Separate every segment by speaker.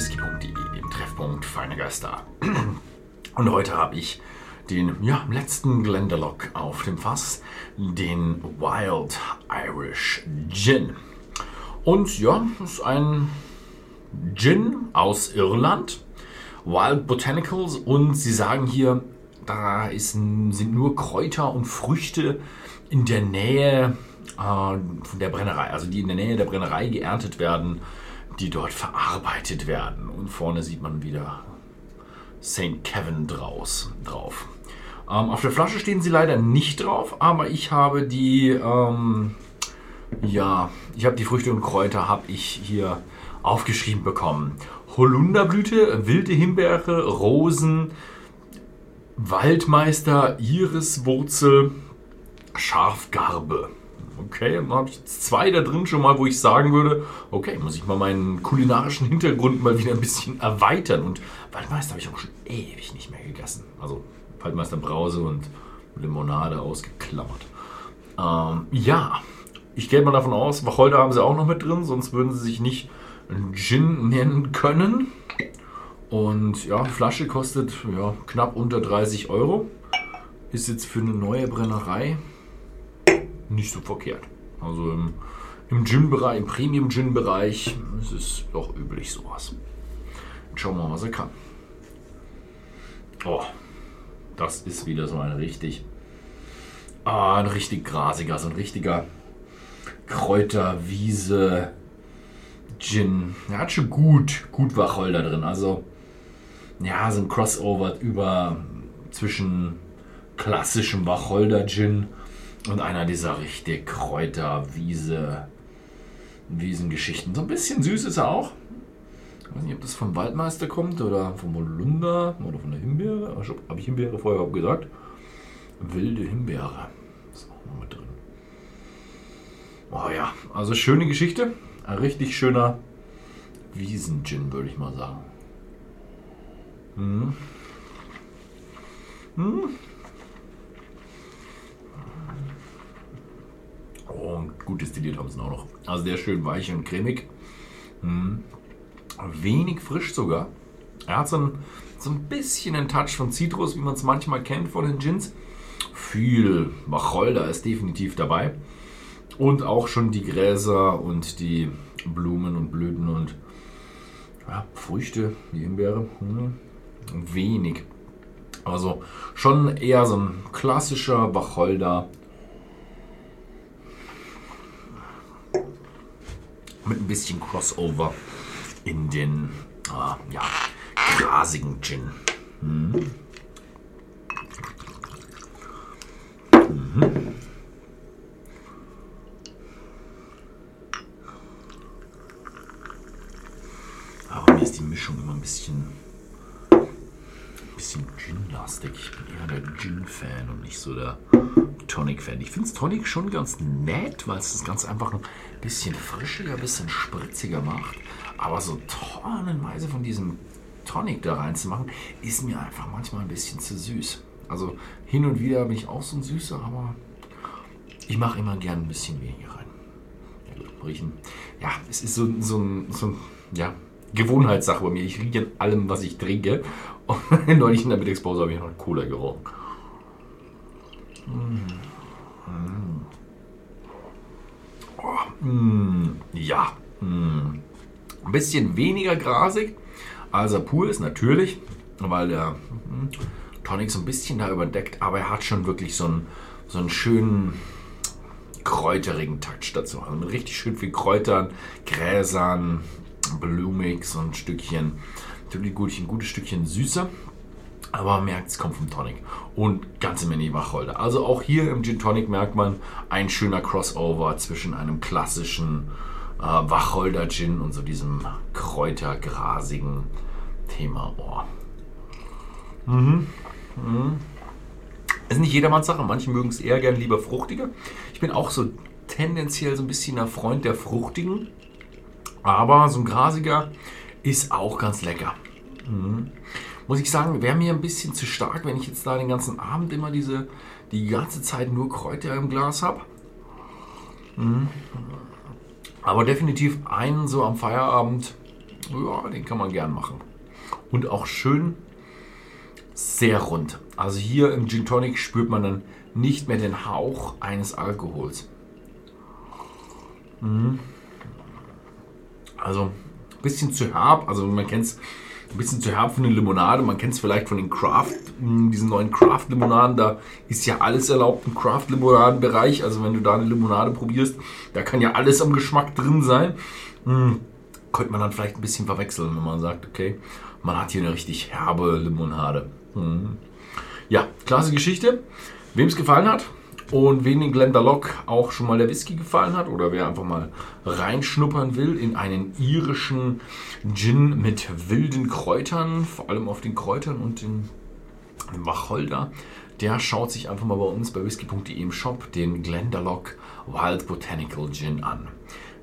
Speaker 1: www.whisky.de, dem Treffpunkt Feine Geister. Und heute habe ich den ja, letzten Glendalock auf dem Fass, den Wild Irish Gin. Und ja, ist ein Gin aus Irland, Wild Botanicals und sie sagen hier, da ist, sind nur Kräuter und Früchte in der Nähe äh, der Brennerei, also die in der Nähe der Brennerei geerntet werden die dort verarbeitet werden. Und vorne sieht man wieder St. Kevin draus, drauf. Ähm, auf der Flasche stehen sie leider nicht drauf, aber ich habe die, ähm, ja, ich habe die Früchte und Kräuter habe ich hier aufgeschrieben bekommen. Holunderblüte, wilde Himbeere, Rosen, Waldmeister, Iriswurzel, Schafgarbe. Okay, dann habe ich jetzt zwei da drin schon mal, wo ich sagen würde, okay, muss ich mal meinen kulinarischen Hintergrund mal wieder ein bisschen erweitern. Und Waldmeister habe ich auch schon ewig nicht mehr gegessen. Also Waldmeister Brause und Limonade ausgeklammert. Ähm, ja, ich gehe mal davon aus, Wacholder haben sie auch noch mit drin, sonst würden sie sich nicht Gin nennen können. Und ja, Flasche kostet ja, knapp unter 30 Euro. Ist jetzt für eine neue Brennerei nicht so verkehrt. Also im, im Gin-Bereich, im Premium-Gin-Bereich ist es doch üblich sowas. Schauen wir mal, was er kann. Oh, das ist wieder so ein richtig, ah, ein richtig grasiger, so ein richtiger Kräuterwiese Gin. Er hat schon gut, gut Wacholder drin. Also, ja, so ein Crossover über zwischen klassischem Wacholder-Gin und einer dieser richtig Kräuter, Wiese, Wiesengeschichten. So ein bisschen süß ist er auch. Ich weiß nicht, ob das vom Waldmeister kommt oder vom Holunder oder von der Himbeere. Habe ich Himbeere vorher gesagt? Wilde Himbeere. Ist auch noch mit drin. Oh ja, also schöne Geschichte. Ein richtig schöner Wiesengin, würde ich mal sagen. Hm. Hm. Oh, und gut destilliert haben sie auch noch. Also der schön weich und cremig. Hm. Wenig frisch sogar. Er hat so ein, so ein bisschen einen Touch von Zitrus, wie man es manchmal kennt von den Gins. Viel Wacholder ist definitiv dabei. Und auch schon die Gräser und die Blumen und Blüten und ja, Früchte, die Himbeere. Hm. Wenig. Also schon eher so ein klassischer Wacholder mit ein bisschen Crossover in den äh, ja, grasigen Gin. Mhm. Mhm. Aber mir ist die Mischung immer ein bisschen, bisschen Gin-lastig. Ich bin eher der Gin-Fan und nicht so der Tonic-Fan. Ich finde es Tonic schon ganz nett, weil es das ganz einfach ein bisschen frischiger, ein bisschen spritziger macht. Aber so tonnenweise von diesem Tonic da reinzumachen, ist mir einfach manchmal ein bisschen zu süß. Also hin und wieder bin ich auch so ein Süßer, aber ich mache immer gern ein bisschen weniger rein. Ja, riechen. Ja, es ist so, so, so ja, Gewohnheitssache bei mir. Ich rieche an allem, was ich trinke. Und neulich in der Mittagspause habe ich noch Cola gerochen. Oh, mm, ja. Mm. Ein bisschen weniger grasig als er pur ist, natürlich, weil der mm, Tonic so ein bisschen da überdeckt, aber er hat schon wirklich so einen, so einen schönen kräuterigen Touch dazu. Also mit richtig schön viel Kräutern, Gräsern, blumig, so ein Stückchen, natürlich gut, ein gutes Stückchen süßer. Aber man merkt, es kommt vom Tonic. Und ganze Menge Wacholder. Also auch hier im Gin Tonic merkt man ein schöner Crossover zwischen einem klassischen äh, Wacholder Gin und so diesem kräutergrasigen Thema. Oh. Mhm. Mhm. Ist nicht jedermanns Sache. Manche mögen es eher gern lieber fruchtiger. Ich bin auch so tendenziell so ein bisschen ein Freund der fruchtigen. Aber so ein grasiger ist auch ganz lecker. Mhm muss ich sagen, wäre mir ein bisschen zu stark, wenn ich jetzt da den ganzen Abend immer diese, die ganze Zeit nur Kräuter im Glas habe. Mhm. Aber definitiv einen so am Feierabend Ja, den kann man gern machen. Und auch schön sehr rund. Also hier im Gin Tonic spürt man dann nicht mehr den Hauch eines Alkohols. Mhm. Also bisschen zu herb, also man kennt es ein bisschen zu herb für eine Limonade. Man kennt es vielleicht von den Craft, hm, diesen neuen Craft-Limonaden. Da ist ja alles erlaubt im Craft-Limonaden-Bereich. Also wenn du da eine Limonade probierst, da kann ja alles am Geschmack drin sein. Hm, könnte man dann vielleicht ein bisschen verwechseln, wenn man sagt, okay, man hat hier eine richtig herbe Limonade. Hm. Ja, klasse Geschichte. Wem es gefallen hat, und wen den Glendalough auch schon mal der Whisky gefallen hat oder wer einfach mal reinschnuppern will in einen irischen Gin mit wilden Kräutern, vor allem auf den Kräutern und den Wacholder, der schaut sich einfach mal bei uns bei whisky.de im Shop den Glendalough Wild Botanical Gin an.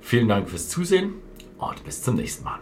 Speaker 1: Vielen Dank fürs Zusehen und bis zum nächsten Mal.